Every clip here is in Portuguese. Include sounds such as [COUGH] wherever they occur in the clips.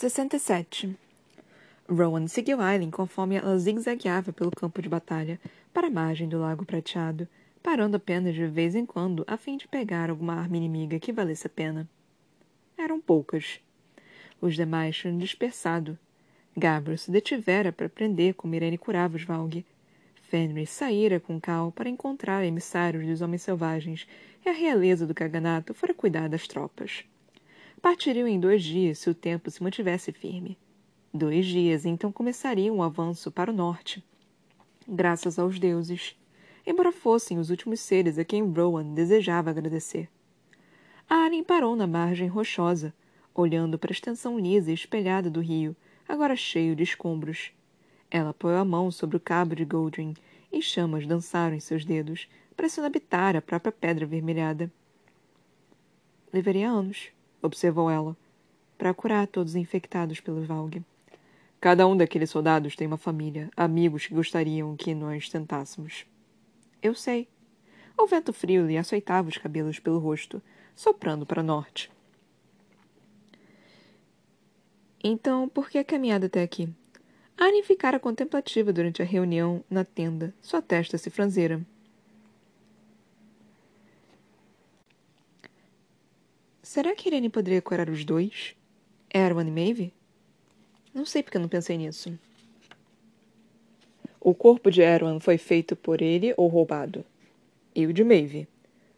67 Rowan seguiu Aileen conforme ela zigue-zagueava pelo campo de batalha, para a margem do lago prateado, parando apenas de vez em quando a fim de pegar alguma arma inimiga que valesse a pena. Eram poucas. Os demais tinham dispersado. Gabriel se detivera para aprender como Irene curava os Valg. Fenris saíra com Cal para encontrar emissários dos homens selvagens e a realeza do Caganato fora cuidar das tropas. Partiriam em dois dias se o tempo se mantivesse firme. Dois dias então começaria um avanço para o norte. Graças aos deuses, embora fossem os últimos seres a quem Rowan desejava agradecer. Aren parou na margem rochosa, olhando para a extensão lisa e espelhada do rio, agora cheio de escombros. Ela apoiou a mão sobre o cabo de Goldring e chamas dançaram em seus dedos, parecendo habitar a própria pedra avermelhada. Levaria anos, observou ela, para curar todos os infectados pelo Valg. Cada um daqueles soldados tem uma família, amigos que gostariam que nós tentássemos. Eu sei. O vento frio lhe açoitava os cabelos pelo rosto, soprando para norte. Então, por que a caminhada até aqui? Anne ficara contemplativa durante a reunião na tenda. Sua testa se franzera. Será que Irene poderia curar os dois? Erwan e Maeve? Não sei porque eu não pensei nisso. O corpo de Erwan foi feito por ele ou roubado? E o de Maeve?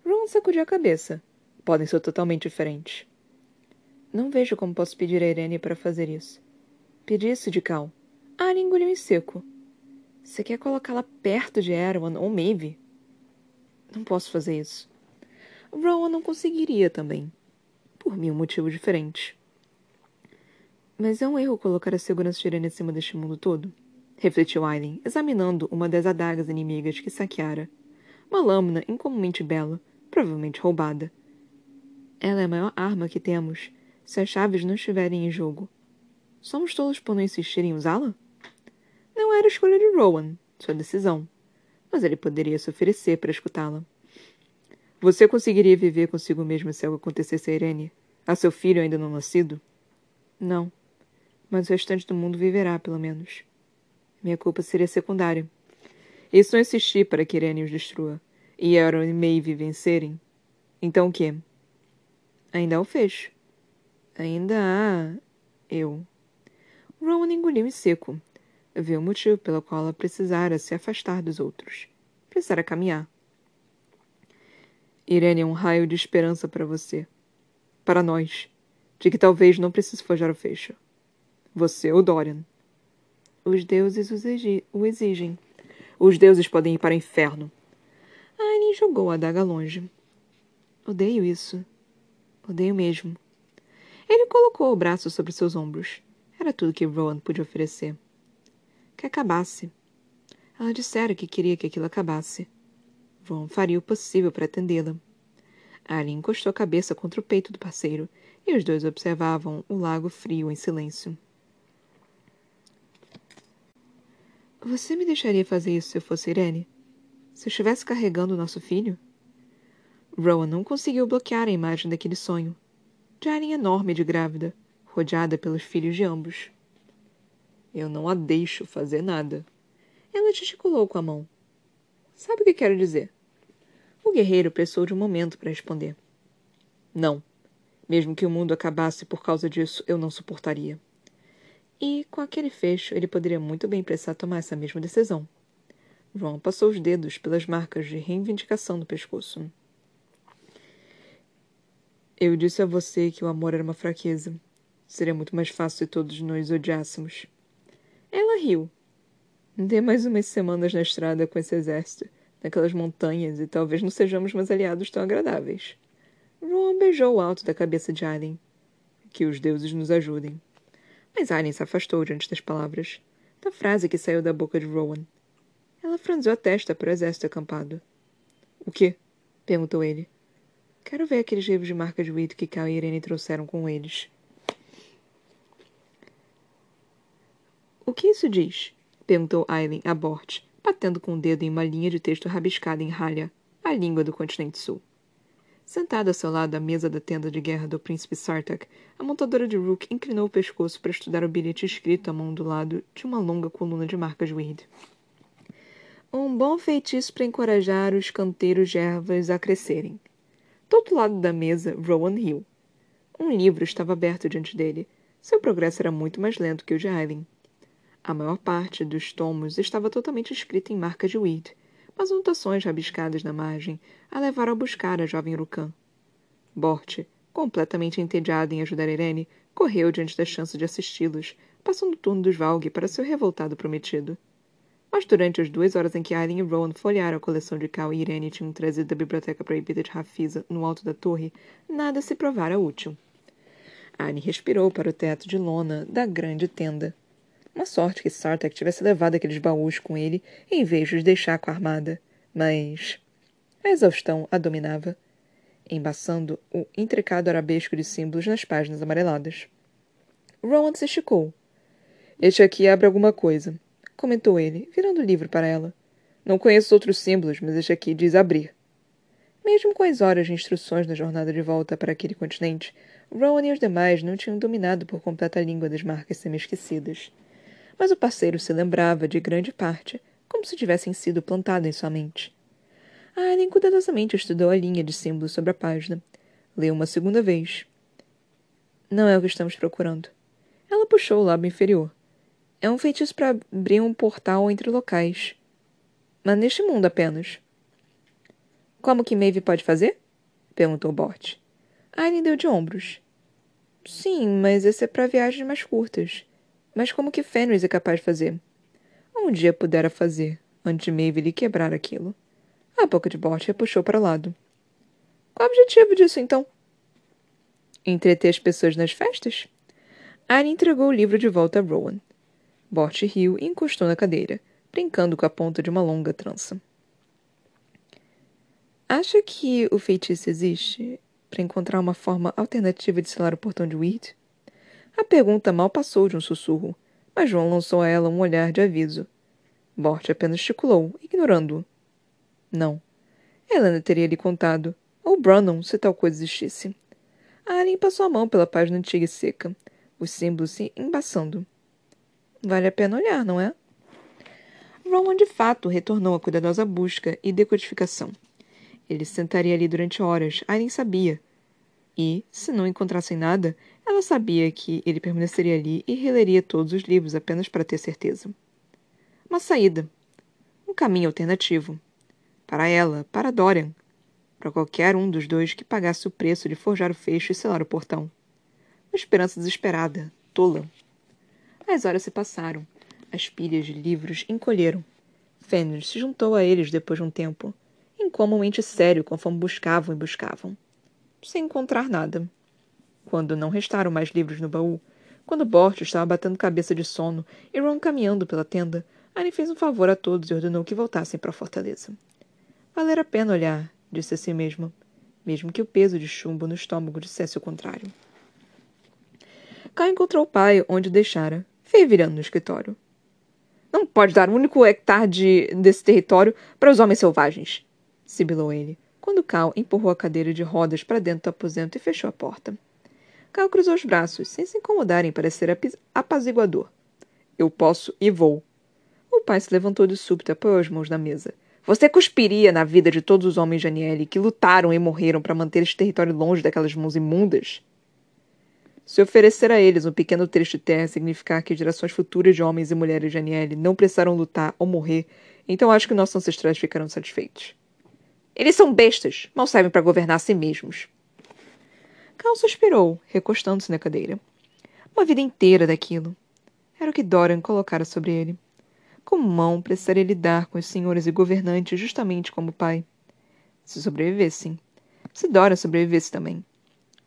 Ron sacudiu a cabeça. Podem ser totalmente diferentes. Não vejo como posso pedir a Irene para fazer isso. Pedi isso de Cal. Ari engoliu em seco. Você quer colocá-la perto de Erwan ou Maeve? Não posso fazer isso. Rowan não conseguiria também. Por mil motivos diferentes. Mas é um erro colocar a segurança tirana acima deste mundo todo? Refletiu Aileen, examinando uma das adagas inimigas que saqueara. Uma lâmina incomumente bela, provavelmente roubada. Ela é a maior arma que temos, se as chaves não estiverem em jogo. Somos tolos por não insistir em usá-la? Não era escolha de Rowan, sua decisão. Mas ele poderia se oferecer para escutá-la. Você conseguiria viver consigo mesmo se algo acontecesse a Irene? A seu filho ainda não nascido? Não mas o restante do mundo viverá, pelo menos. Minha culpa seria secundária. E se não insistir para que Irene os destrua, e Aaron e Maeve vencerem, então o quê? Ainda o fecho. Ainda há... eu. Rowan engoliu em seco. Viu o motivo pelo qual ela precisara se afastar dos outros. Precisara caminhar. Irene é um raio de esperança para você. Para nós. De que talvez não precise forjar o fecho. Você ou Dorian. Os deuses o exigem. Os deuses podem ir para o inferno. Annie jogou a adaga longe. Odeio isso. Odeio mesmo. Ele colocou o braço sobre seus ombros. Era tudo que Rowan podia oferecer. Que acabasse. Ela dissera que queria que aquilo acabasse. Rowan faria o possível para atendê-la. Ali encostou a cabeça contra o peito do parceiro e os dois observavam o lago frio em silêncio. Você me deixaria fazer isso se eu fosse Irene? Se eu estivesse carregando o nosso filho? Rowan não conseguiu bloquear a imagem daquele sonho. De Jaren enorme de grávida, rodeada pelos filhos de ambos. Eu não a deixo fazer nada. Ela gesticulou com a mão. Sabe o que quero dizer? O guerreiro precisou de um momento para responder. Não. Mesmo que o mundo acabasse por causa disso, eu não suportaria. E, com aquele fecho, ele poderia muito bem precisar tomar essa mesma decisão. Ron passou os dedos pelas marcas de reivindicação no pescoço. Eu disse a você que o amor era uma fraqueza. Seria muito mais fácil se todos nos odiássemos. Ela riu. Dê mais umas semanas na estrada com esse exército, naquelas montanhas, e talvez não sejamos mais aliados tão agradáveis. Ron beijou o alto da cabeça de Alien. Que os deuses nos ajudem. Mas Aileen se afastou diante das palavras, da frase que saiu da boca de Rowan. Ela franziu a testa para o exército acampado. O quê? perguntou ele. Quero ver aqueles livros de marca de Wheat que Cal e Irene trouxeram com eles. O que isso diz? Perguntou Aileen a Bort, batendo com o dedo em uma linha de texto rabiscada em ralha, a língua do continente sul. Sentada ao seu lado à mesa da tenda de guerra do príncipe Sartak, a montadora de Rook inclinou o pescoço para estudar o bilhete escrito à mão do lado de uma longa coluna de marcas Weird. Um bom feitiço para encorajar os canteiros de ervas a crescerem. Do outro lado da mesa, Rowan riu. Um livro estava aberto diante dele. Seu progresso era muito mais lento que o de Aileen. A maior parte dos tomos estava totalmente escrita em marcas de Weird, mas anotações rabiscadas na margem a levaram a buscar a jovem Rukan. Bort, completamente entediado em ajudar Irene, correu diante da chance de assisti-los, passando o turno dos Valg para seu revoltado prometido. Mas durante as duas horas em que Aileen e Rowan folhearam a coleção de Cal e Irene tinham trazido da biblioteca proibida de Rafisa no alto da torre, nada se provara útil. Aileen respirou para o teto de lona da grande tenda. Uma sorte que Sartek tivesse levado aqueles baús com ele em vez de os deixar com a armada. Mas a exaustão a dominava, embaçando o intricado arabesco de símbolos nas páginas amareladas. Rowan se esticou. Este aqui abre alguma coisa, comentou ele, virando o livro para ela. Não conheço outros símbolos, mas este aqui diz abrir. Mesmo com as horas de instruções na jornada de volta para aquele continente, Rowan e os demais não tinham dominado por completo a língua das marcas semi-esquecidas mas o parceiro se lembrava de grande parte, como se tivessem sido plantadas em sua mente. Aileen cuidadosamente estudou a linha de símbolos sobre a página. Leu uma segunda vez. Não é o que estamos procurando. Ela puxou o lábio inferior. É um feitiço para abrir um portal entre locais. Mas neste mundo apenas. Como que Maeve pode fazer? Perguntou Bort. Aileen deu de ombros. Sim, mas esse é para viagens mais curtas. Mas como que Fenris é capaz de fazer? Um dia pudera fazer, antes de Maeve lhe quebrar aquilo. A boca de Bort puxou para o lado. Qual o objetivo disso, então? Entreter as pessoas nas festas? Anne entregou o livro de volta a Rowan. Bort riu e encostou na cadeira, brincando com a ponta de uma longa trança. Acha que o feitiço existe para encontrar uma forma alternativa de selar o portão de Weird? A pergunta mal passou de um sussurro, mas João lançou a ela um olhar de aviso. Bort apenas esticulou, ignorando-o. Não. Helena teria lhe contado, ou Brannon, se tal coisa existisse. A Alien passou a mão pela página antiga e seca, os símbolos se embaçando. Vale a pena olhar, não é? Rowan de fato retornou à cuidadosa busca e decodificação. Ele sentaria ali durante horas, Aileen sabia. E, se não encontrassem nada, ela sabia que ele permaneceria ali e releria todos os livros apenas para ter certeza. Uma saída. Um caminho alternativo. Para ela, para Dorian. Para qualquer um dos dois que pagasse o preço de forjar o fecho e selar o portão. Uma esperança desesperada, tola. As horas se passaram. As pilhas de livros encolheram. Fenrir se juntou a eles depois de um tempo, incomumente sério conforme buscavam e buscavam. Sem encontrar nada. Quando não restaram mais livros no baú, quando Bort estava batendo cabeça de sono e Ron caminhando pela tenda, Anne fez um favor a todos e ordenou que voltassem para a fortaleza. Valer a pena olhar, disse a si mesma, mesmo que o peso de chumbo no estômago dissesse o contrário. Kai encontrou o pai onde o deixara, fervilhando no escritório. Não pode dar um único hectare de, desse território para os homens selvagens, sibilou ele, quando Cal empurrou a cadeira de rodas para dentro do aposento e fechou a porta. Cal cruzou os braços, sem se incomodar em parecer apaziguador. Eu posso e vou. O pai se levantou de súbito e apoiou as mãos na mesa. Você cuspiria na vida de todos os homens de Aniele que lutaram e morreram para manter este território longe daquelas mãos imundas? Se oferecer a eles um pequeno trecho de terra significar que gerações futuras de homens e mulheres de Aniele não precisaram lutar ou morrer, então acho que nossos ancestrais ficarão satisfeitos. Eles são bestas, mal servem para governar a si mesmos. Cal suspirou, recostando-se na cadeira. Uma vida inteira daquilo. Era o que Dorian colocara sobre ele. Como mão precisaria lidar com os senhores e governantes justamente como pai. Se sobrevivessem. Se Dorian sobrevivesse também.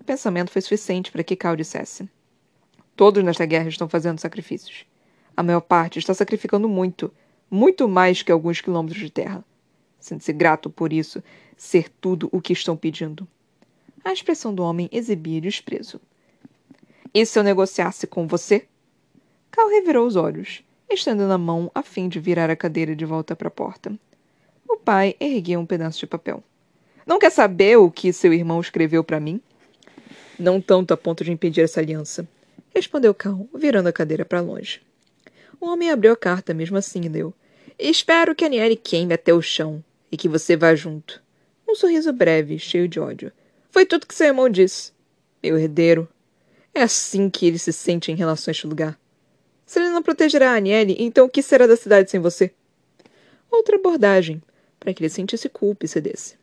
O pensamento foi suficiente para que Cal dissesse. Todos nesta guerra estão fazendo sacrifícios. A maior parte está sacrificando muito, muito mais que alguns quilômetros de terra. Sente-se grato por isso, ser tudo o que estão pedindo. A expressão do homem exibia desprezo. E se eu negociasse com você? Cal revirou os olhos, estendendo a mão a fim de virar a cadeira de volta para a porta. O pai ergueu um pedaço de papel. Não quer saber o que seu irmão escreveu para mim? Não tanto a ponto de impedir essa aliança, respondeu Cal, virando a cadeira para longe. O homem abriu a carta mesmo assim e leu. Espero que a Niele queime até o chão e que você vá junto. Um sorriso breve, cheio de ódio. Foi tudo que seu irmão disse. Meu herdeiro. É assim que ele se sente em relação a este lugar. Se ele não protegerá a Aniele, então o que será da cidade sem você? Outra abordagem, para que ele sentisse culpa e cedesse.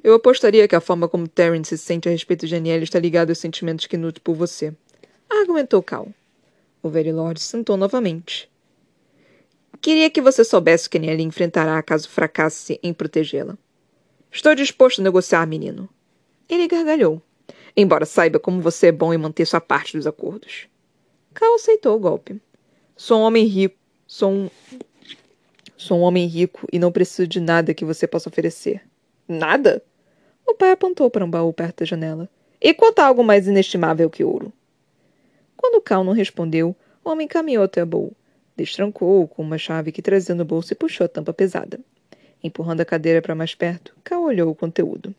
Eu apostaria que a forma como Terence se sente a respeito de Aniele está ligada aos sentimentos que nutre por você. Argumentou Cal. O Verilord sentou novamente. Queria que você soubesse que Aniele enfrentará caso fracasse em protegê-la. Estou disposto a negociar, menino. Ele gargalhou. Embora saiba como você é bom em manter sua parte dos acordos. Cal aceitou o golpe. Sou um homem rico. Sou um. Sou um homem rico e não preciso de nada que você possa oferecer. Nada? O pai apontou para um baú perto da janela. E quanto a algo mais inestimável que ouro? Quando Cal não respondeu, o homem caminhou até o baú, destrancou-o com uma chave que trazia no bolso e puxou a tampa pesada. Empurrando a cadeira para mais perto, Cal olhou o conteúdo.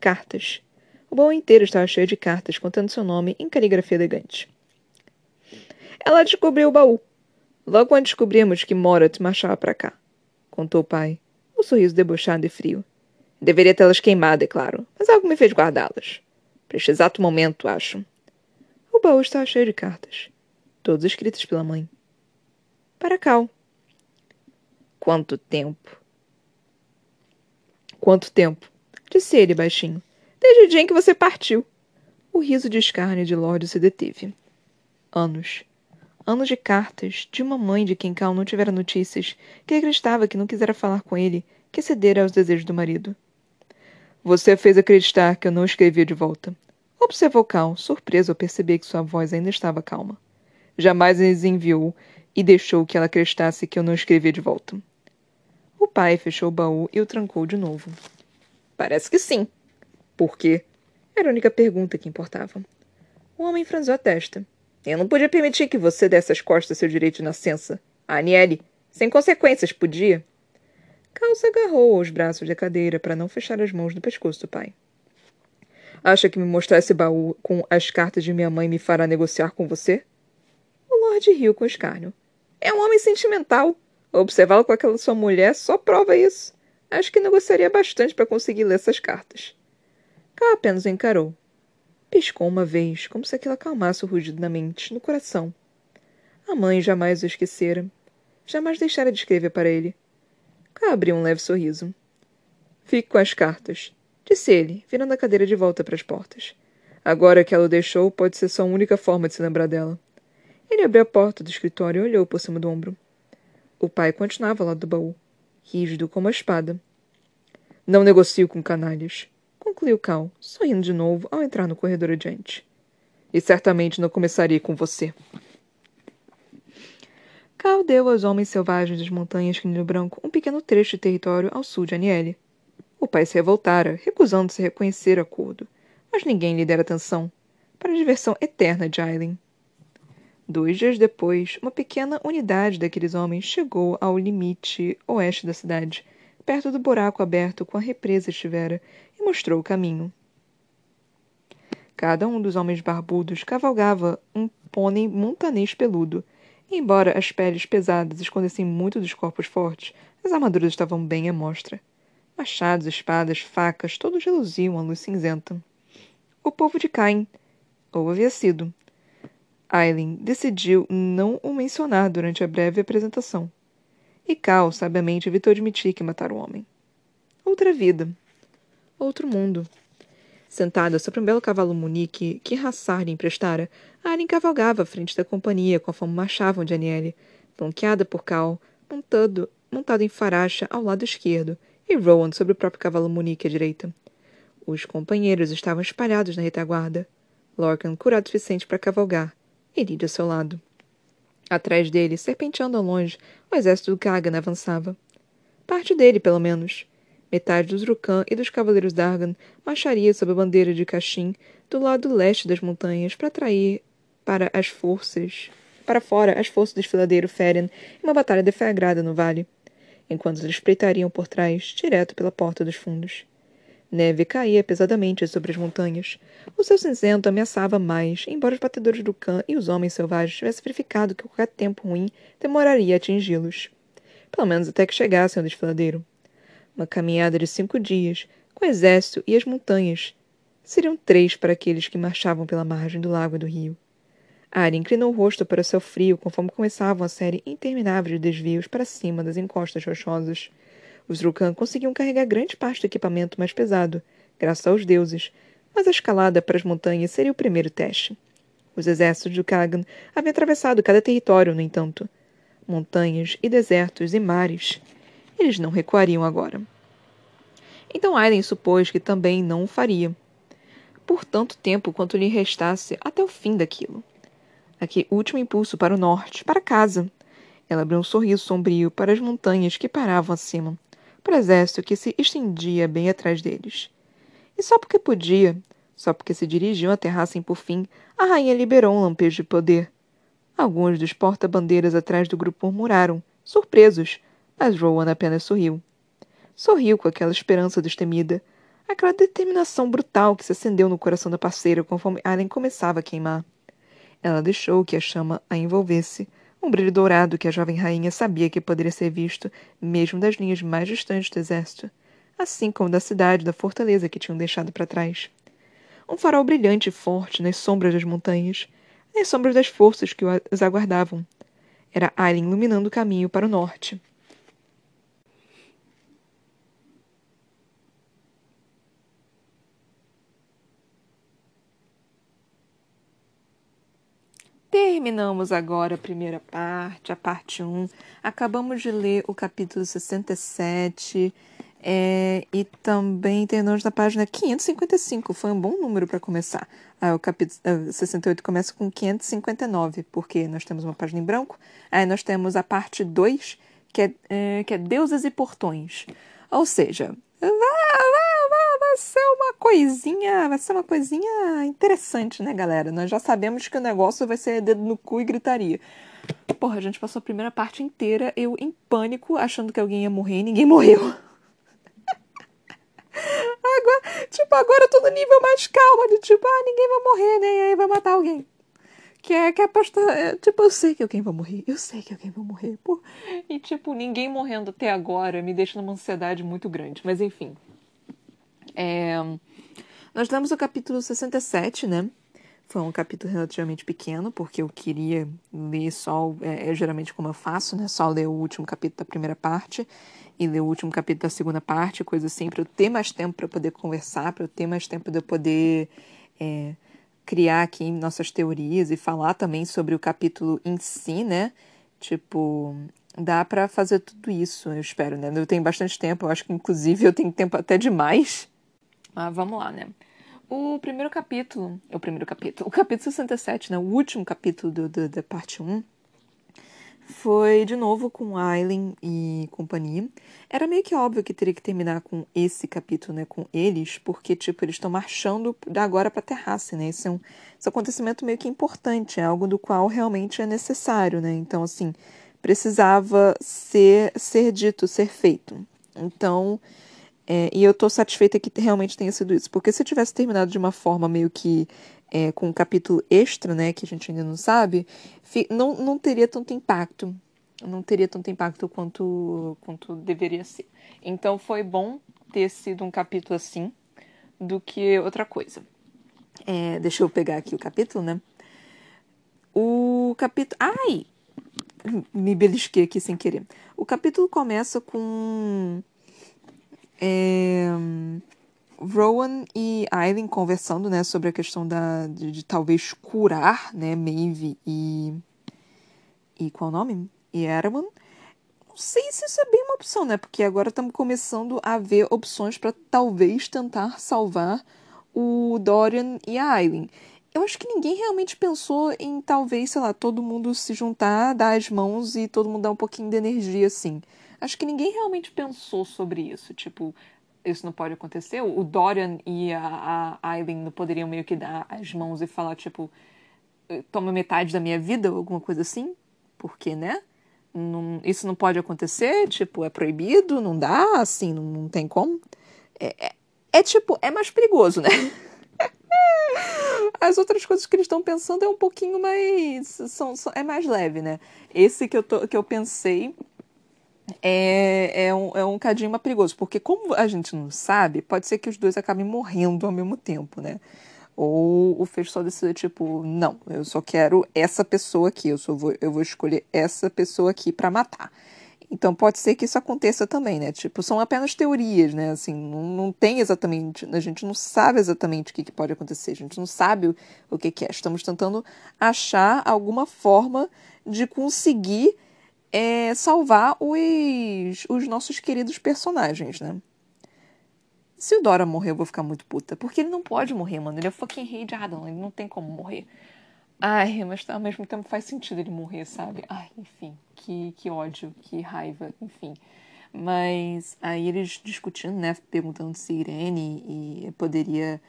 Cartas. O baú inteiro estava cheio de cartas contando seu nome em caligrafia elegante. Ela descobriu o baú. Logo quando descobrimos que Morat marchava para cá, contou o pai, um sorriso debochado e frio. Deveria tê-las queimado, é claro, mas algo me fez guardá-las. Para este exato momento, acho. O baú estava cheio de cartas, todas escritas pela mãe. Para Cal. Quanto tempo? Quanto tempo? Disse ele baixinho. Desde o dia em que você partiu. O riso de escárnio de Lorde se deteve. Anos. Anos de cartas, de uma mãe de quem Cal não tivera notícias, que acreditava que não quisera falar com ele, que cedera aos desejos do marido. Você fez acreditar que eu não escrevia de volta. Observou Cal, surpreso ao perceber que sua voz ainda estava calma. Jamais lhes enviou e deixou que ela acreditasse que eu não escrevia de volta. O pai fechou o baú e o trancou de novo. Parece que sim. Por quê? Era a única pergunta que importava. O homem franziu a testa. Eu não podia permitir que você desse as costas seu direito de nascença. A Aniele, sem consequências, podia. Calça agarrou aos braços da cadeira para não fechar as mãos no pescoço do pai. Acha que me mostrar esse baú com as cartas de minha mãe me fará negociar com você? O Lorde riu com escárnio. É um homem sentimental. Observá-lo com aquela sua mulher só prova isso. Acho que negociaria bastante para conseguir ler essas cartas. Cal apenas o encarou. Piscou uma vez, como se aquilo acalmasse o rugido na mente, no coração. A mãe jamais o esquecera. Jamais deixara de escrever para ele. Cal abriu um leve sorriso. Fique com as cartas, disse ele, virando a cadeira de volta para as portas. Agora que ela o deixou, pode ser sua única forma de se lembrar dela. Ele abriu a porta do escritório e olhou por cima do ombro. O pai continuava ao lado do baú, rígido como a espada. Não negocio com canalhas concluiu Cal, sorrindo de novo ao entrar no corredor adiante. E certamente não começaria com você. Cal deu aos homens selvagens das montanhas Canino Branco um pequeno trecho de território ao sul de Aniele. O pai se revoltara, recusando-se a reconhecer o acordo, mas ninguém lhe dera atenção, para a diversão eterna de Aileen. Dois dias depois, uma pequena unidade daqueles homens chegou ao limite oeste da cidade, perto do buraco aberto com a represa estivera, e mostrou o caminho. Cada um dos homens barbudos cavalgava um pônei montanês peludo, e embora as peles pesadas escondessem muito dos corpos fortes, as armaduras estavam bem à mostra. Machados, espadas, facas, todos reluziam à luz cinzenta. O povo de Cain, ou havia sido. Aileen decidiu não o mencionar durante a breve apresentação. E Cal sabiamente evitou admitir que mataram o homem. Outra vida outro mundo. Sentada sobre um belo cavalo munique que Hassar lhe emprestara, Aren cavalgava à frente da companhia conforme marchavam de Aniele, flanqueada por Cal, montado, montado em faracha ao lado esquerdo, e Rowan sobre o próprio cavalo munique à direita. Os companheiros estavam espalhados na retaguarda. Lorcan curado o suficiente para cavalgar, e Lydia ao seu lado. Atrás dele, serpenteando ao longe, o exército do Kagan avançava. Parte dele, pelo menos. Metade dos Rukan e dos Cavaleiros Dargan marcharia sob a bandeira de Kashin do lado leste das montanhas para atrair para as forças para fora as forças do desfiladeiro Feren em uma batalha deflagrada no vale, enquanto eles espreitariam por trás, direto pela porta dos fundos. Neve caía pesadamente sobre as montanhas. O seu cinzento ameaçava mais, embora os batedores do cã e os homens selvagens tivessem verificado que qualquer tempo ruim demoraria a atingi-los. Pelo menos até que chegassem ao desfiladeiro. Uma caminhada de cinco dias, com o exército e as montanhas. Seriam três para aqueles que marchavam pela margem do lago e do rio. Ari inclinou o rosto para o céu frio conforme começavam a série interminável de desvios para cima das encostas rochosas. Os Drukan conseguiam carregar grande parte do equipamento mais pesado, graças aos deuses, mas a escalada para as montanhas seria o primeiro teste. Os exércitos de Kagan haviam atravessado cada território, no entanto. Montanhas e desertos e mares. Eles não recuariam agora. Então Aileen supôs que também não o faria. Por tanto tempo quanto lhe restasse até o fim daquilo. Aquele último impulso para o norte, para casa. Ela abriu um sorriso sombrio para as montanhas que paravam acima para o exército que se estendia bem atrás deles. E só porque podia, só porque se dirigiam à terrassem por fim, a rainha liberou um lampejo de poder. Alguns dos porta-bandeiras atrás do grupo murmuraram, surpresos, mas Rowan apenas sorriu. Sorriu com aquela esperança destemida, aquela determinação brutal que se acendeu no coração da parceira conforme Allen começava a queimar. Ela deixou que a chama a envolvesse, um brilho dourado que a jovem rainha sabia que poderia ser visto mesmo das linhas mais distantes do exército, assim como da cidade da fortaleza que tinham deixado para trás. Um farol brilhante e forte nas sombras das montanhas, nas sombras das forças que os aguardavam. Era Aileen iluminando o caminho para o norte. Terminamos agora a primeira parte, a parte 1. Acabamos de ler o capítulo 67 é, e também terminamos na página 555. Foi um bom número para começar. Ah, o capítulo 68 começa com 559, porque nós temos uma página em branco. Aí nós temos a parte 2, que é, é, que é Deusas e Portões. Ou seja, vai ser uma coisinha, vai ser uma coisinha interessante, né, galera? Nós já sabemos que o negócio vai ser dedo no cu e gritaria. Porra, a gente passou a primeira parte inteira eu em pânico, achando que alguém ia morrer e ninguém morreu. [LAUGHS] agora, tipo, agora eu tô no nível mais calmo, de tipo, ah, ninguém vai morrer, né? E aí vai matar alguém. Que é que é aposta. É, tipo, eu sei que alguém vai morrer. Eu sei que alguém vai morrer. Pô. E, tipo, ninguém morrendo até agora me deixa numa ansiedade muito grande. Mas, enfim. É... Nós lemos o capítulo 67, né? Foi um capítulo relativamente pequeno, porque eu queria ler só. É, é, geralmente como eu faço, né? Só ler o último capítulo da primeira parte e ler o último capítulo da segunda parte, coisa assim, para eu ter mais tempo para poder conversar, para eu ter mais tempo de eu poder. É, criar aqui nossas teorias e falar também sobre o capítulo em si, né? Tipo, dá para fazer tudo isso, eu espero, né? Eu tenho bastante tempo, eu acho que inclusive eu tenho tempo até demais. Mas vamos lá, né? O primeiro capítulo, o primeiro capítulo, o capítulo 67, né? O último capítulo do, do, da parte 1, foi de novo com Aileen e companhia. Era meio que óbvio que teria que terminar com esse capítulo, né, com eles, porque tipo eles estão marchando da agora para Terrace, né? Isso é, um, esse é acontecimento meio que importante, é algo do qual realmente é necessário, né? Então assim, precisava ser ser dito, ser feito. Então, é, e eu tô satisfeita que realmente tenha sido isso, porque se tivesse terminado de uma forma meio que é, com um capítulo extra, né, que a gente ainda não sabe, não, não teria tanto impacto. Não teria tanto impacto quanto, quanto deveria ser. Então foi bom ter sido um capítulo assim do que outra coisa. É, deixa eu pegar aqui o capítulo, né? O capítulo. Ai! Me belisquei aqui sem querer. O capítulo começa com. É, Rowan e Aileen conversando, né, sobre a questão da, de, de, talvez curar, né, Maeve e... E qual o nome? E Erawan. Não sei se isso é bem uma opção, né, porque agora estamos começando a ver opções para talvez tentar salvar o Dorian e a Aileen. Eu acho que ninguém realmente pensou em talvez, sei lá, todo mundo se juntar, dar as mãos e todo mundo dar um pouquinho de energia, assim. Acho que ninguém realmente pensou sobre isso. Tipo, isso não pode acontecer. O Dorian e a, a Aileen não poderiam meio que dar as mãos e falar, tipo, toma metade da minha vida ou alguma coisa assim? Porque, né? Não, isso não pode acontecer, tipo, é proibido, não dá, assim, não, não tem como. É, é, é tipo, é mais perigoso, né? [LAUGHS] As outras coisas que eles estão pensando é um pouquinho mais. São, são, é mais leve, né? Esse que eu, tô, que eu pensei é, é, um, é um cadinho mais perigoso, porque como a gente não sabe, pode ser que os dois acabem morrendo ao mesmo tempo, né? Ou o fecho só decida, tipo, não, eu só quero essa pessoa aqui, eu, só vou, eu vou escolher essa pessoa aqui para matar. Então pode ser que isso aconteça também, né? Tipo, são apenas teorias, né? Assim, não, não tem exatamente. A gente não sabe exatamente o que, que pode acontecer, a gente não sabe o, o que, que é. Estamos tentando achar alguma forma de conseguir é, salvar os, os nossos queridos personagens, né? Se o Dora morrer, eu vou ficar muito puta. Porque ele não pode morrer, mano. Ele é fucking rei de Adam. Ele não tem como morrer. Ai, mas ao mesmo tempo faz sentido ele morrer, sabe? Ai, enfim, que, que ódio, que raiva, enfim. Mas aí eles discutindo, né? Perguntando se Irene poderia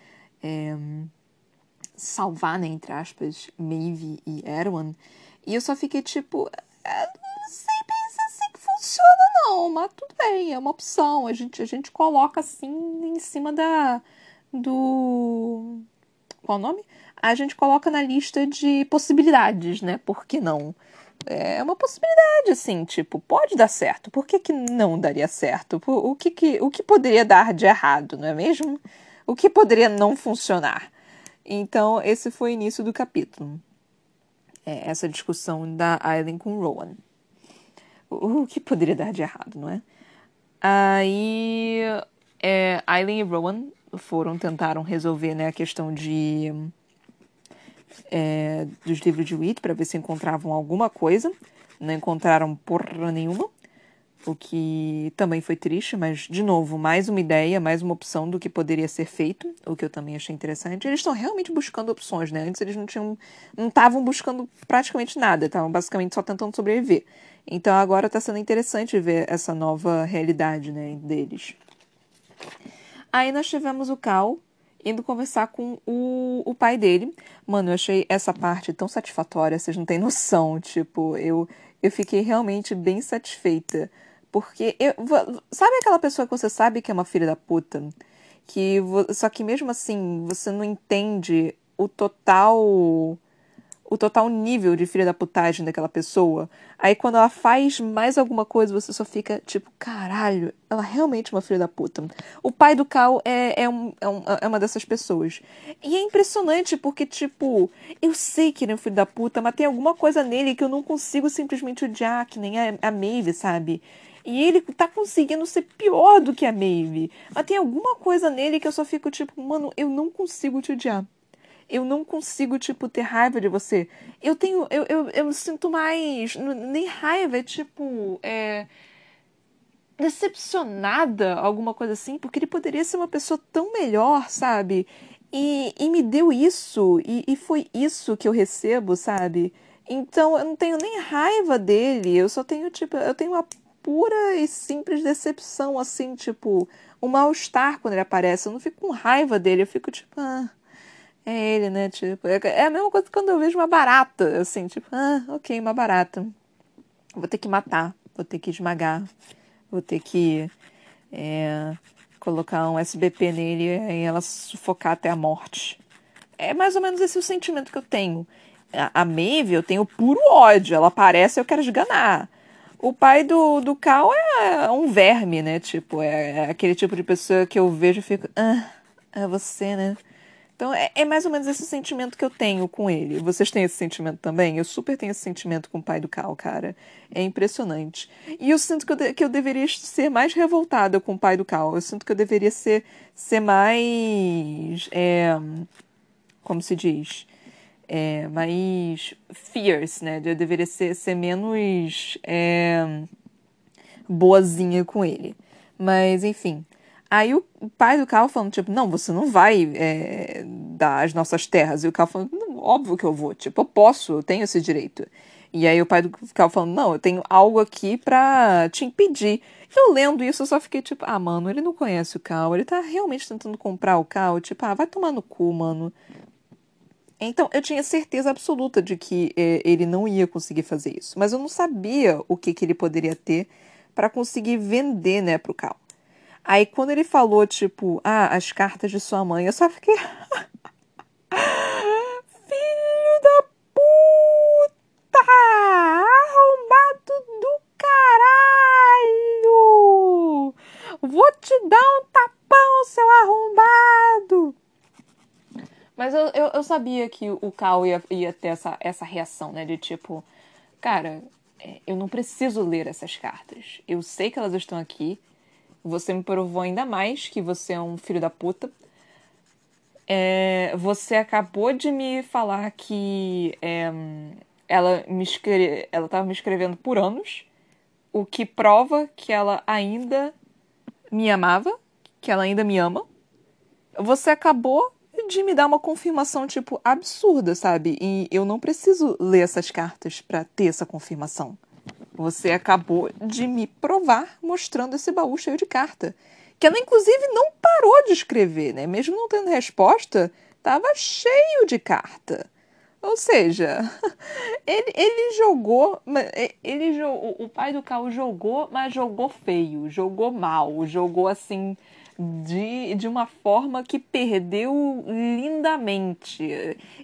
é, salvar, né? Entre aspas, Maeve e Erwan. E eu só fiquei tipo. Não sei pensar assim que funciona, não, mas tudo bem, é uma opção. A gente, a gente coloca assim em cima da. Do. Qual o nome? a gente coloca na lista de possibilidades, né? Por que não? É uma possibilidade, assim, tipo, pode dar certo. Por que, que não daria certo? O que, que, o que poderia dar de errado, não é mesmo? O que poderia não funcionar? Então, esse foi o início do capítulo. É, essa discussão da Aileen com Rowan. O, o, que poderia dar de errado, não é? Aí, é, Aileen e Rowan foram, tentaram resolver né, a questão de é, dos livros de Wheat para ver se encontravam alguma coisa. Não encontraram porra nenhuma, o que também foi triste, mas, de novo, mais uma ideia, mais uma opção do que poderia ser feito, o que eu também achei interessante. Eles estão realmente buscando opções, né? Antes eles não tinham. não estavam buscando praticamente nada, estavam basicamente só tentando sobreviver. Então agora está sendo interessante ver essa nova realidade né, deles. Aí nós tivemos o Cal, indo conversar com o, o pai dele. Mano, eu achei essa parte tão satisfatória, vocês não têm noção. Tipo, eu, eu fiquei realmente bem satisfeita. Porque eu. Sabe aquela pessoa que você sabe que é uma filha da puta? Que. Só que mesmo assim, você não entende o total o total nível de filha da putagem daquela pessoa. Aí quando ela faz mais alguma coisa, você só fica tipo, caralho, ela realmente é uma filha da puta. O pai do Cal é, é, um, é, um, é uma dessas pessoas. E é impressionante porque, tipo, eu sei que ele é um filho da puta, mas tem alguma coisa nele que eu não consigo simplesmente odiar, que nem a, a Maeve, sabe? E ele tá conseguindo ser pior do que a Maeve. Mas tem alguma coisa nele que eu só fico tipo, mano, eu não consigo te odiar eu não consigo, tipo, ter raiva de você. Eu tenho. Eu, eu, eu sinto mais. Nem raiva, é tipo. É, decepcionada, alguma coisa assim, porque ele poderia ser uma pessoa tão melhor, sabe? E, e me deu isso, e, e foi isso que eu recebo, sabe? Então eu não tenho nem raiva dele, eu só tenho, tipo, eu tenho pura e simples decepção, assim, tipo, um mal-estar quando ele aparece. Eu não fico com raiva dele, eu fico tipo, ah, é ele, né? Tipo, é, é a mesma coisa que quando eu vejo uma barata, assim, tipo, ah, ok, uma barata. Vou ter que matar, vou ter que esmagar, vou ter que é, colocar um SBP nele e ela sufocar até a morte. É mais ou menos esse o sentimento que eu tenho. A, Maeve, eu tenho puro ódio. Ela aparece eu quero esganar. O pai do, do Cal é um verme, né? Tipo, é, é aquele tipo de pessoa que eu vejo e fico. Ah, é você, né? Então é, é, mais ou menos esse sentimento que eu tenho com ele. Vocês têm esse sentimento também? Eu super tenho esse sentimento com o pai do Cal, cara. É impressionante. E eu sinto que eu, de, que eu deveria ser mais revoltada com o pai do Cal. Eu sinto que eu deveria ser, ser mais. É, como se diz? É, mais fierce, né? Eu deveria ser, ser menos é, boazinha com ele. Mas, enfim. Aí o pai do Cal falando, tipo, não, você não vai é, dar as nossas terras. E o Cal falando, óbvio que eu vou, tipo, eu posso, eu tenho esse direito. E aí o pai do Cal falando, não, eu tenho algo aqui pra te impedir. Eu lendo isso, eu só fiquei tipo, ah, mano, ele não conhece o Cal, ele tá realmente tentando comprar o Cal, tipo, ah, vai tomar no cu, mano. Então, eu tinha certeza absoluta de que é, ele não ia conseguir fazer isso. Mas eu não sabia o que, que ele poderia ter para conseguir vender, né, pro Cal. Aí quando ele falou, tipo, ah, as cartas de sua mãe, eu só fiquei. [LAUGHS] Filho da puta! Arrombado do caralho! Vou te dar um tapão, seu arrombado! Mas eu, eu, eu sabia que o Cal ia, ia ter essa, essa reação, né? De tipo, cara, é, eu não preciso ler essas cartas. Eu sei que elas estão aqui. Você me provou ainda mais que você é um filho da puta. É, você acabou de me falar que é, ela me escre... ela estava me escrevendo por anos, o que prova que ela ainda me amava, que ela ainda me ama. Você acabou de me dar uma confirmação, tipo, absurda, sabe? E eu não preciso ler essas cartas para ter essa confirmação. Você acabou de me provar mostrando esse baú cheio de carta. Que ela, inclusive, não parou de escrever, né? Mesmo não tendo resposta, tava cheio de carta. Ou seja, [LAUGHS] ele, ele jogou, ele, o pai do Cal jogou, mas jogou feio, jogou mal, jogou assim de, de uma forma que perdeu lindamente.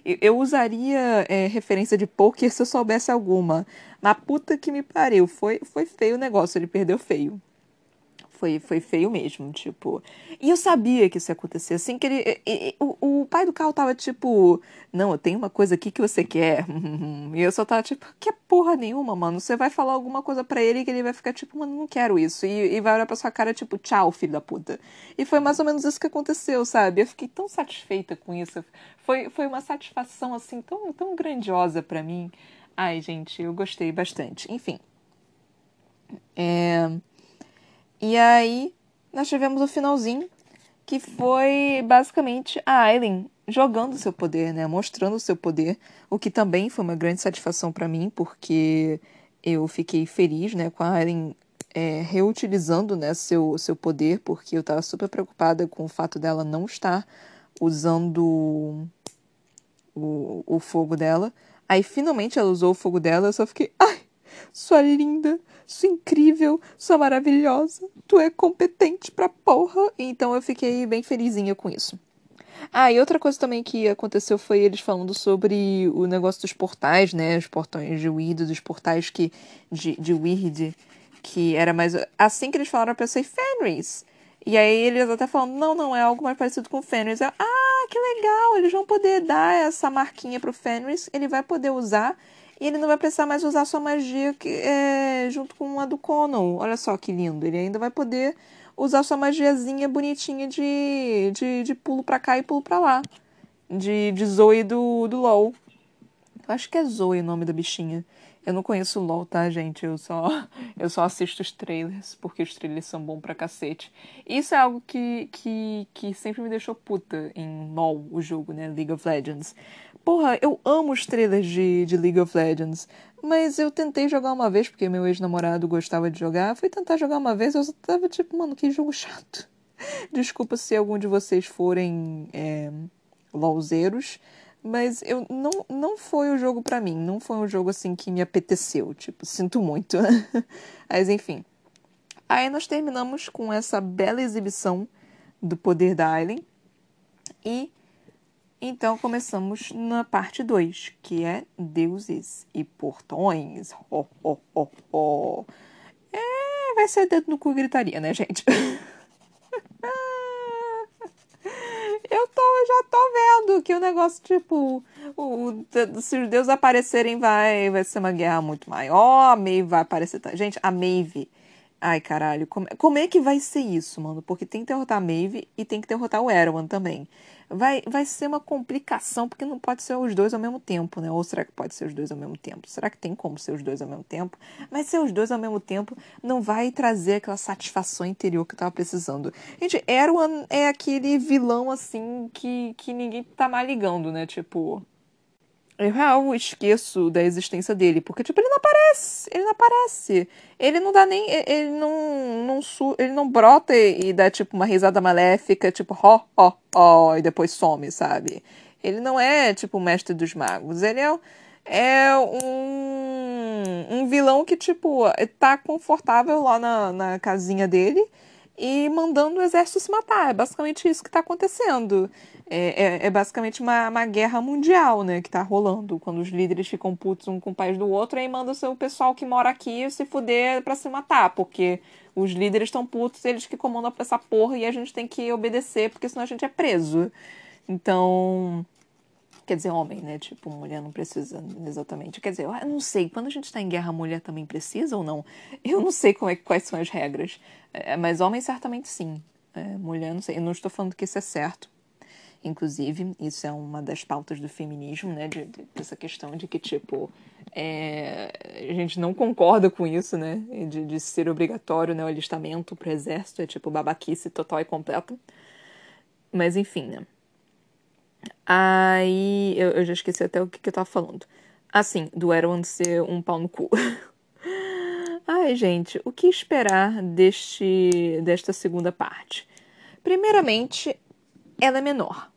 Eu, eu usaria é, referência de poker se eu soubesse alguma. Na puta que me pariu, foi, foi feio o negócio, ele perdeu feio. Foi, foi feio mesmo, tipo. E eu sabia que isso ia acontecer, assim, que ele. E, e, o, o pai do carro tava tipo. Não, eu tenho uma coisa aqui que você quer. [LAUGHS] e eu só tava tipo, que porra nenhuma, mano. Você vai falar alguma coisa para ele que ele vai ficar tipo, mano, não quero isso. E, e vai olhar pra sua cara, tipo, tchau, filho da puta. E foi mais ou menos isso que aconteceu, sabe? Eu fiquei tão satisfeita com isso. Foi, foi uma satisfação, assim, tão, tão grandiosa para mim. Ai, gente, eu gostei bastante. Enfim. É. E aí, nós tivemos o finalzinho, que foi basicamente a Aileen jogando seu poder, né? Mostrando o seu poder, o que também foi uma grande satisfação para mim, porque eu fiquei feliz, né, com a Aileen é, reutilizando, né, seu, seu poder, porque eu estava super preocupada com o fato dela não estar usando o, o fogo dela. Aí finalmente ela usou o fogo dela, eu só fiquei, ai, sua linda, sua incrível, sua maravilhosa, tu é competente pra porra. Então eu fiquei bem felizinha com isso. Ah, e outra coisa também que aconteceu foi eles falando sobre o negócio dos portais, né? Os portões de Weird, dos portais que, de, de Weird, que era mais. Assim que eles falaram, eu pensei, Fenris. E aí eles até falando, não, não, é algo mais parecido com Fenris. Eu, ah, que legal, eles vão poder dar essa marquinha pro Fenris, ele vai poder usar e ele não vai precisar mais usar sua magia que, é, junto com a do Conan. Olha só que lindo. Ele ainda vai poder usar sua magiazinha bonitinha de, de, de pulo pra cá e pulo pra lá. De, de Zoe do, do LOL. Eu acho que é Zoe o nome da bichinha. Eu não conheço o LOL, tá, gente? Eu só, [LAUGHS] eu só assisto os trailers, porque os trailers são bons pra cacete. Isso é algo que, que, que sempre me deixou puta em LOL, o jogo, né? League of Legends. Porra, eu amo os trailers de, de League of Legends. Mas eu tentei jogar uma vez, porque meu ex-namorado gostava de jogar. Fui tentar jogar uma vez, eu tava tipo, mano, que jogo chato. [LAUGHS] Desculpa se algum de vocês forem é, LOLzeiros, mas eu não, não foi o jogo para mim. Não foi um jogo assim que me apeteceu. Tipo, sinto muito. [LAUGHS] mas enfim. Aí nós terminamos com essa bela exibição do poder da Aileen. E então começamos na parte 2, que é deuses e portões. Oh, oh, oh, oh. É, vai ser dedo no cu e gritaria, né, gente? [LAUGHS] Eu tô, já tô vendo que o negócio, tipo, o, se os deuses aparecerem, vai, vai ser uma guerra muito maior. A Maeve vai aparecer. Gente, a Maeve. Ai, caralho, como, como é que vai ser isso, mano? Porque tem que derrotar a Maeve e tem que derrotar o Erwan também vai, vai ser uma complicação, porque não pode ser os dois ao mesmo tempo, né? Ou será que pode ser os dois ao mesmo tempo? Será que tem como ser os dois ao mesmo tempo? Mas ser os dois ao mesmo tempo não vai trazer aquela satisfação interior que eu tava precisando. Gente, Erwan é aquele vilão, assim, que, que ninguém tá mais ligando, né? Tipo, eu real esqueço da existência dele, porque, tipo, ele não aparece, ele não aparece. Ele não dá nem, ele não, não ele não brota e, dá, tipo, uma risada maléfica, tipo, ó, ó, ó, e depois some, sabe? Ele não é, tipo, o mestre dos magos, ele é, é um, um vilão que, tipo, tá confortável lá na, na casinha dele e mandando o exército se matar. É basicamente isso que está acontecendo. É, é, é, basicamente uma, uma guerra mundial, né, que tá rolando, quando os líderes ficam putos um com o país do outro, aí manda o seu pessoal que mora aqui se fuder para se matar, porque os líderes estão putos, eles que comandam essa porra e a gente tem que obedecer, porque senão a gente é preso. Então, quer dizer, homem, né? Tipo, mulher não precisa exatamente. Quer dizer, eu não sei, quando a gente está em guerra, a mulher também precisa ou não? Eu não sei como é, quais são as regras, é, mas homem certamente sim. É, mulher, não sei. Eu não estou falando que isso é certo Inclusive, isso é uma das pautas do feminismo, né? De, de, dessa questão de que, tipo, é, a gente não concorda com isso, né? De, de ser obrigatório né, o alistamento para o exército, é tipo babaquice total e completa. Mas enfim, né? Aí eu, eu já esqueci até o que, que eu tava falando. Assim, do Erwan ser um pau no cu. [LAUGHS] Ai, gente, o que esperar deste, desta segunda parte? Primeiramente, ela é menor.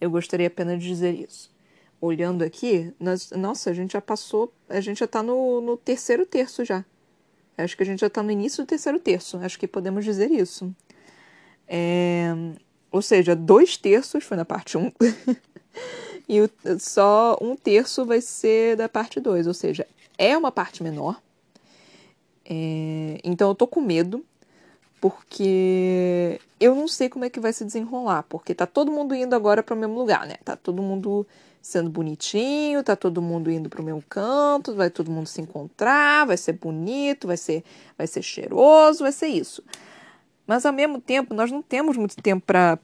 Eu gostaria apenas de dizer isso. Olhando aqui, nós, nossa, a gente já passou, a gente já tá no, no terceiro terço já. Acho que a gente já tá no início do terceiro terço. Acho que podemos dizer isso. É, ou seja, dois terços foi na parte 1. Um, [LAUGHS] e o, só um terço vai ser da parte 2. Ou seja, é uma parte menor. É, então eu tô com medo porque eu não sei como é que vai se desenrolar, porque tá todo mundo indo agora para o mesmo lugar, né? Tá todo mundo sendo bonitinho, tá todo mundo indo para o mesmo canto, vai todo mundo se encontrar, vai ser bonito, vai ser, vai ser cheiroso, vai ser isso. Mas ao mesmo tempo, nós não temos muito tempo para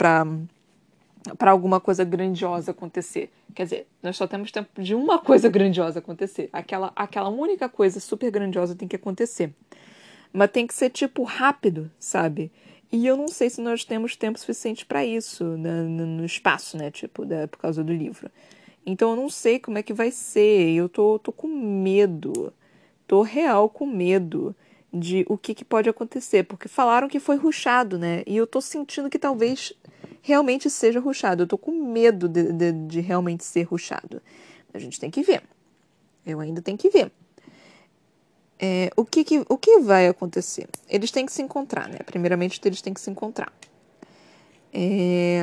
para alguma coisa grandiosa acontecer. Quer dizer, nós só temos tempo de uma coisa grandiosa acontecer. Aquela, aquela única coisa super grandiosa tem que acontecer. Mas tem que ser tipo rápido, sabe? E eu não sei se nós temos tempo suficiente para isso né, no espaço, né? Tipo, da, por causa do livro. Então eu não sei como é que vai ser. Eu tô, tô com medo. Tô real com medo de o que, que pode acontecer. Porque falaram que foi ruxado, né? E eu tô sentindo que talvez realmente seja ruxado. Eu tô com medo de, de, de realmente ser ruxado. A gente tem que ver. Eu ainda tenho que ver. É, o, que, que, o que vai acontecer? Eles têm que se encontrar, né? Primeiramente, eles têm que se encontrar. É,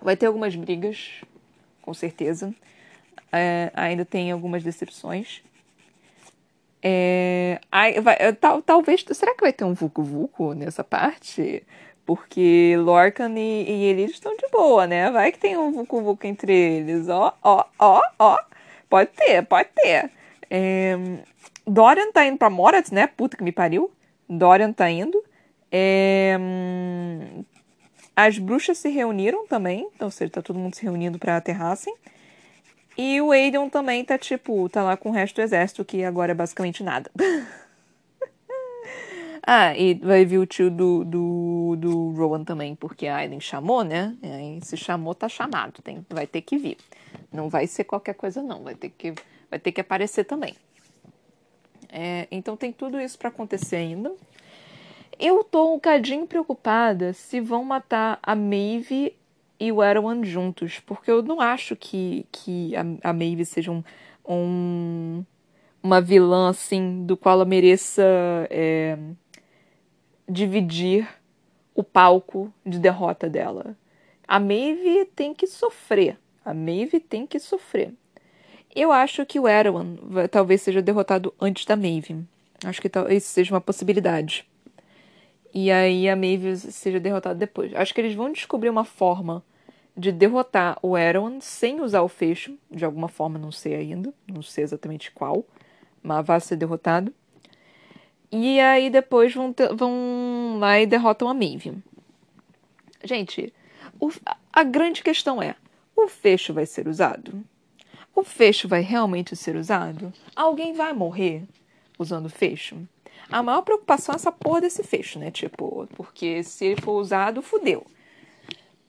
vai ter algumas brigas, com certeza. É, ainda tem algumas decepções. É, vai, tal, talvez. Será que vai ter um Vucu Vucu nessa parte? Porque Lorcan e, e estão de boa, né? Vai que tem um Vucu Vucu entre eles. Ó, ó, ó, ó. Pode ter, pode ter. É, Dorian tá indo pra Morat, né? Puta que me pariu. Dorian tá indo. É... As bruxas se reuniram também. Ou seja, tá todo mundo se reunindo pra Terrassem. E o Aiden também tá, tipo, tá lá com o resto do exército, que agora é basicamente nada. [LAUGHS] ah, e vai vir o tio do, do, do Rowan também, porque a Aiden chamou, né? Aí, se chamou, tá chamado. Tem, vai ter que vir. Não vai ser qualquer coisa, não. Vai ter que, vai ter que aparecer também. É, então tem tudo isso para acontecer ainda. Eu tô um bocadinho preocupada se vão matar a Maeve e o Erwan juntos, porque eu não acho que, que a, a Maeve seja um, um, uma vilã assim do qual ela mereça é, dividir o palco de derrota dela. A Maeve tem que sofrer. A Maeve tem que sofrer. Eu acho que o Erwan talvez seja derrotado antes da Maeve. Acho que isso seja uma possibilidade. E aí a Maeve seja derrotada depois. Acho que eles vão descobrir uma forma de derrotar o Erwan sem usar o fecho. De alguma forma, não sei ainda. Não sei exatamente qual. Mas vai ser derrotado. E aí depois vão, ter, vão lá e derrotam a Maeve. Gente, o, a grande questão é: o fecho vai ser usado? O fecho vai realmente ser usado? Alguém vai morrer usando fecho? A maior preocupação é essa porra desse fecho, né? Tipo, porque se ele for usado, fudeu.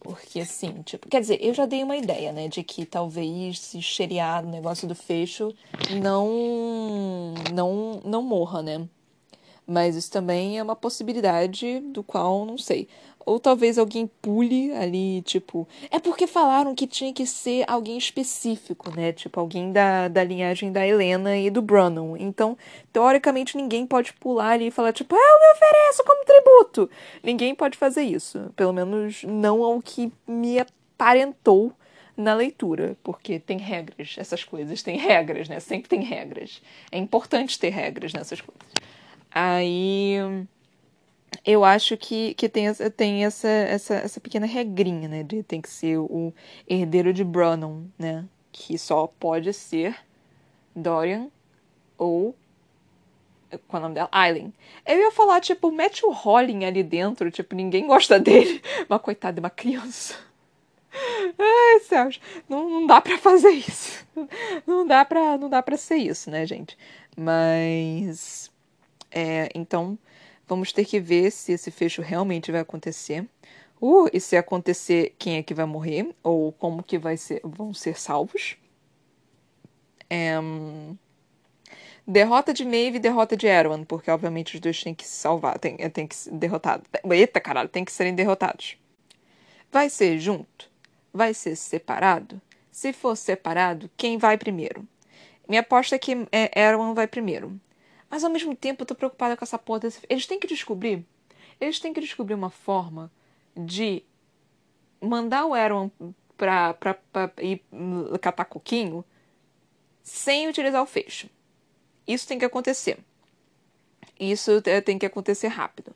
Porque assim, tipo, quer dizer, eu já dei uma ideia, né, de que talvez se xeriar o negócio do fecho não não não morra, né? Mas isso também é uma possibilidade do qual não sei. Ou talvez alguém pule ali, tipo. É porque falaram que tinha que ser alguém específico, né? Tipo, alguém da, da linhagem da Helena e do Brannon. Então, teoricamente, ninguém pode pular ali e falar, tipo, ah, eu me ofereço como tributo. Ninguém pode fazer isso. Pelo menos não ao que me aparentou na leitura, porque tem regras, essas coisas têm regras, né? Sempre tem regras. É importante ter regras nessas coisas. Aí eu acho que, que tem, tem essa, essa, essa pequena regrinha, né? De tem que ser o herdeiro de Brannon, né? Que só pode ser Dorian ou. Qual é o nome dela? Aileen. Eu ia falar, tipo, mete o Holling ali dentro, tipo, ninguém gosta dele. [LAUGHS] Mas coitada, é uma criança. Ai, céus, não, não dá para fazer isso. Não dá pra, não dá pra ser isso, né, gente? Mas. É, então, Vamos ter que ver se esse fecho realmente vai acontecer. Uh, e se acontecer, quem é que vai morrer? Ou como que vai ser, vão ser salvos. Um, derrota de Maeve e derrota de Erwan, porque obviamente os dois têm que se salvar, tem, tem que ser derrotado. Eita caralho, tem que serem derrotados. Vai ser junto? Vai ser separado? Se for separado, quem vai primeiro? Minha aposta é que é, Erwan vai primeiro. Mas ao mesmo tempo eu tô preocupada com essa porra desse... Eles têm que descobrir. Eles têm que descobrir uma forma de mandar o Erwan pra, pra, pra ir catar coquinho sem utilizar o fecho. Isso tem que acontecer. Isso tem que acontecer rápido.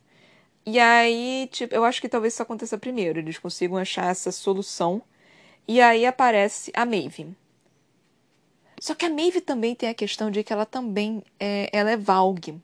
E aí, tipo, eu acho que talvez isso aconteça primeiro. Eles consigam achar essa solução. E aí aparece a Maeve. Só que a Maeve também tem a questão de que ela também é, ela é Valg.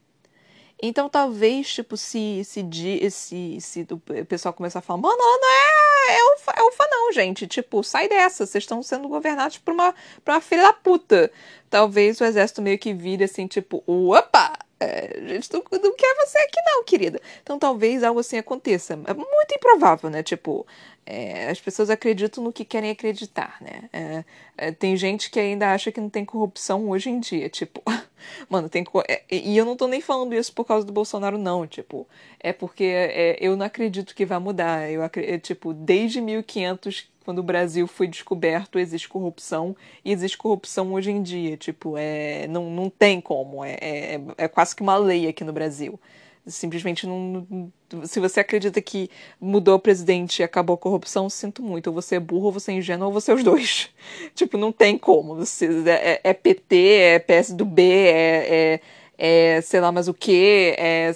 Então talvez, tipo, se, se, se, se o pessoal começar a falar, mano, ela não é, é ufa, é ufa não, gente. Tipo, sai dessa, vocês estão sendo governados por uma, por uma filha da puta. Talvez o exército meio que vire assim, tipo, opa, é, a gente não, não quer você aqui não, querida. Então talvez algo assim aconteça. É muito improvável, né? Tipo, é, as pessoas acreditam no que querem acreditar, né? É, é, tem gente que ainda acha que não tem corrupção hoje em dia, tipo, [LAUGHS] mano, tem é, e eu não tô nem falando isso por causa do Bolsonaro não, tipo, é porque é, eu não acredito que vai mudar. Eu tipo, desde 1500 quando o Brasil foi descoberto, existe corrupção e existe corrupção hoje em dia, tipo, é não, não tem como, é, é, é quase que uma lei aqui no Brasil. Simplesmente não. Se você acredita que mudou o presidente e acabou a corrupção, sinto muito. Ou você é burro, ou você é ingênuo, ou você é os dois. [LAUGHS] tipo, não tem como. Você, é, é PT, é PSDB, é, é, é sei lá mais o que. É,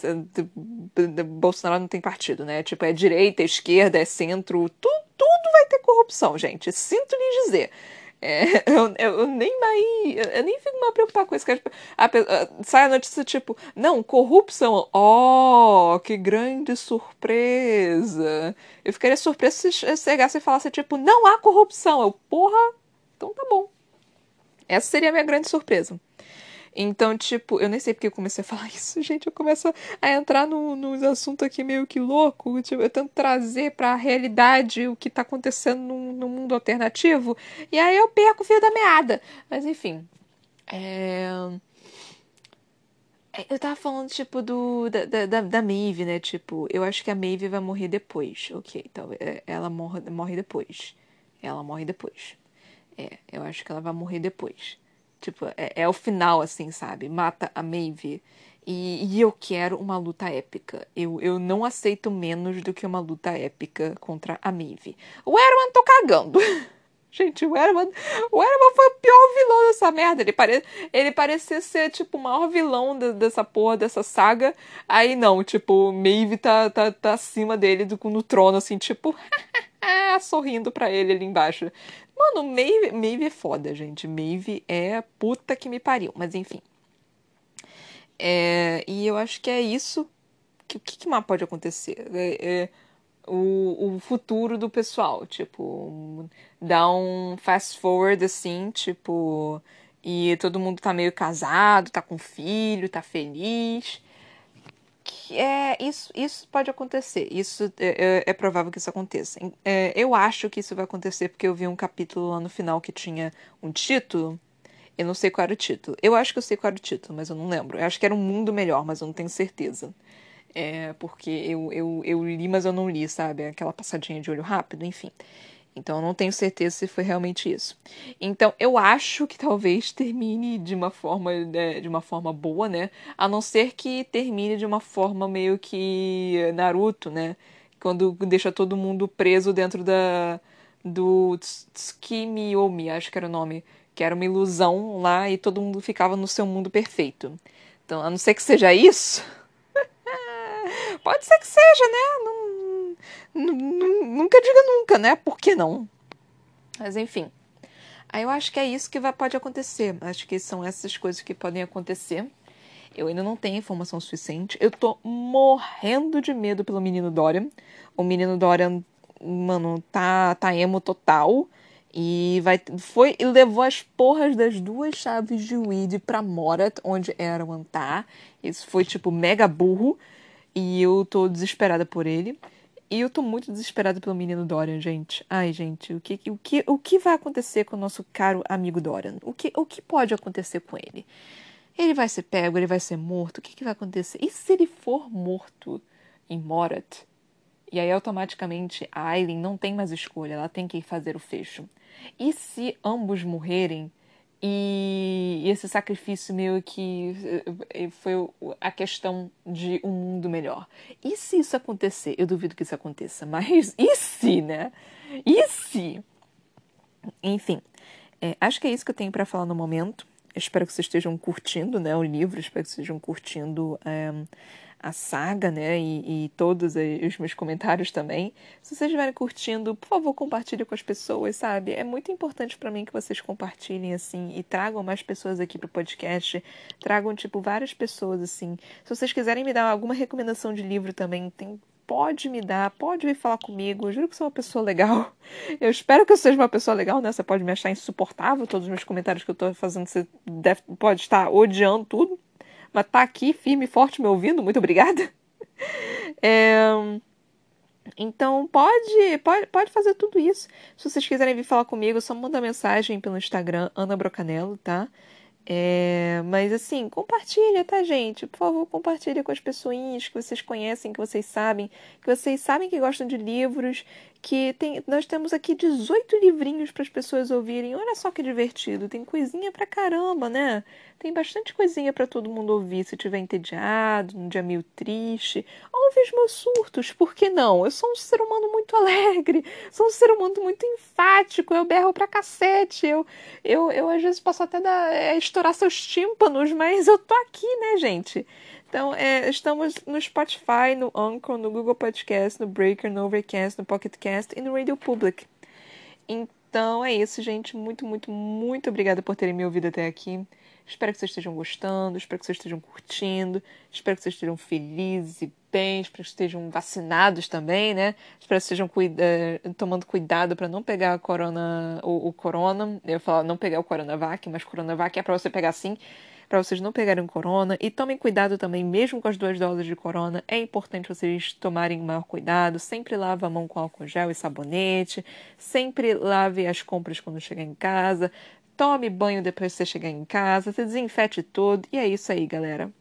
Bolsonaro não tem partido, né? Tipo, é direita, é esquerda, é centro. Tudo, tudo vai ter corrupção, gente. Sinto lhe dizer. É, [LAUGHS] eu, eu, nem mais. Eu nem fico mais preocupado com isso. Tipo, a, a, sai a notícia tipo, não, corrupção. Oh, que grande surpresa. Eu ficaria surpresa se chegasse e falasse, tipo, não há corrupção. Eu, porra, então tá bom. Essa seria a minha grande surpresa. Então, tipo, eu nem sei porque eu comecei a falar [LAUGHS] isso, gente. Eu começo a entrar nos no assuntos aqui meio que louco. Tipo, eu tento trazer pra realidade o que tá acontecendo no, no mundo alternativo. E aí eu perco o fio da meada. Mas enfim. É... é eu tava falando, tipo, do, da, da, da Maeve, né? Tipo, eu acho que a Maeve vai morrer depois. Ok, então ela morre, morre depois. Ela morre depois. É, eu acho que ela vai morrer depois. Tipo, é, é o final, assim, sabe? Mata a Maeve. E, e, eu quero uma luta épica. Eu, eu não aceito menos do que uma luta épica contra a Maeve. O Erwan tô cagando. [LAUGHS] Gente, o Erwan, o Erwan foi o pior vilão dessa merda. Ele, pare, ele parecia ser, tipo, o maior vilão de, dessa porra, dessa saga. Aí não, tipo, Maeve tá, tá, tá acima dele do, no trono, assim, tipo, [LAUGHS] sorrindo pra ele ali embaixo. Mano, Maeve, Maeve é foda, gente. Maeve é puta que me pariu. Mas enfim. É, e eu acho que é isso. O que, que, mais pode acontecer? É, é, o, o futuro do pessoal. Tipo, dar um fast forward assim, tipo. E todo mundo tá meio casado, tá com filho, tá feliz é isso, isso pode acontecer. Isso é, é, é provável que isso aconteça. É, eu acho que isso vai acontecer porque eu vi um capítulo lá no final que tinha um título Eu não sei qual era o título. Eu acho que eu sei qual era o título, mas eu não lembro. Eu acho que era Um Mundo Melhor, mas eu não tenho certeza. É, porque eu, eu, eu li, mas eu não li, sabe? Aquela passadinha de olho rápido, enfim. Então eu não tenho certeza se foi realmente isso. Então eu acho que talvez [LAUGHS] termine de uma forma né, de uma forma boa, né? A não ser que termine de uma forma meio que Naruto, né? Quando deixa todo mundo preso dentro da do Tsukimi-omi, acho que era o nome, que era uma ilusão lá e todo mundo ficava no seu mundo perfeito. Então, a não ser que seja isso, [LAUGHS] pode ser que seja, né? Nunca diga nunca, né? Por que não? Mas enfim. Aí eu acho que é isso que vai, pode acontecer. Acho que são essas coisas que podem acontecer. Eu ainda não tenho informação suficiente. Eu tô morrendo de medo pelo menino Dorian. O menino Dorian, mano, tá, tá emo total. E vai, foi e levou as porras das duas chaves de Weed pra Morat, onde era o Antar. Isso foi tipo mega burro. E eu tô desesperada por ele. E eu tô muito desesperada pelo menino Dorian, gente. Ai, gente, o que, o que, o que vai acontecer com o nosso caro amigo Dorian? O que, o que pode acontecer com ele? Ele vai ser pego, ele vai ser morto? O que, que vai acontecer? E se ele for morto em Morat? E aí, automaticamente, a Aileen não tem mais escolha, ela tem que fazer o fecho. E se ambos morrerem, e esse sacrifício meio que eh, foi a questão de um mundo melhor. E se isso acontecer? Eu duvido que isso aconteça, [LAUGHS] mas e se, né? E se? Enfim, é, acho que é isso que eu tenho para falar no momento. espero que vocês estejam curtindo né, o livro, espero que vocês estejam curtindo. É, a saga, né? E, e, todos os meus comentários também. Se vocês estiverem curtindo, por favor, compartilhe com as pessoas, sabe? É muito importante para mim que vocês compartilhem, assim, e tragam mais pessoas aqui pro podcast. Tragam, tipo, várias pessoas, assim. Se vocês quiserem me dar alguma recomendação de livro também, tem pode me dar, pode vir falar comigo. Eu juro que sou uma pessoa legal. [LAUGHS] Eu espero que eu seja uma pessoa legal, né? Você pode me achar insuportável, todos os meus comentários que eu tô fazendo, você deve, pode estar odiando tudo mas tá aqui firme e forte me ouvindo, muito obrigada. [LAUGHS] É, então pode, pode, pode fazer tudo isso. Se vocês quiserem vir falar comigo, só manda mensagem pelo Instagram, Ana Brocanello, tá? É, mas assim, compartilha, tá, gente? Por favor, compartilha com as pessoinhas que vocês conhecem, que vocês sabem, que vocês sabem que gostam de livros, que tem, nós temos aqui 18 livrinhos para as pessoas ouvirem. Olha só que divertido, tem coisinha pra caramba, né? Tem bastante coisinha para todo mundo ouvir se tiver entediado, num dia meio triste. Ouve os meus surtos, por que não? Eu sou um ser humano muito [LAUGHS] alegre, sou um ser humano muito enfático, eu berro pra cacete, eu, eu, eu às vezes posso até dar, é, estourar seus tímpanos, mas eu tô aqui, né, gente? Então, é, estamos no Spotify, no Anchor, no Google Podcast, no Breaker, no Overcast, no Pocket Cast e no Radio Public. Então é isso, gente. Muito, muito, muito obrigada por terem me ouvido até aqui. Espero que vocês estejam gostando, espero que vocês estejam curtindo, espero que vocês estejam felizes e bem, espero que estejam vacinados também, né? Espero que estejam cuida tomando cuidado para não pegar a corona, o, o corona. Eu falar não pegar o coronavac, mas coronavac é para você pegar sim para vocês não pegarem corona. E tomem cuidado também, mesmo com as duas doses de corona, é importante vocês tomarem maior cuidado. Sempre lave a mão com álcool gel e sabonete. Sempre lave as compras quando chegar em casa. Tome banho depois que você chegar em casa. Se desinfete todo. E é isso aí, galera.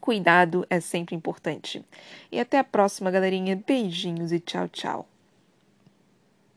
Cuidado é sempre importante. E até a próxima, galerinha. Beijinhos e tchau, tchau.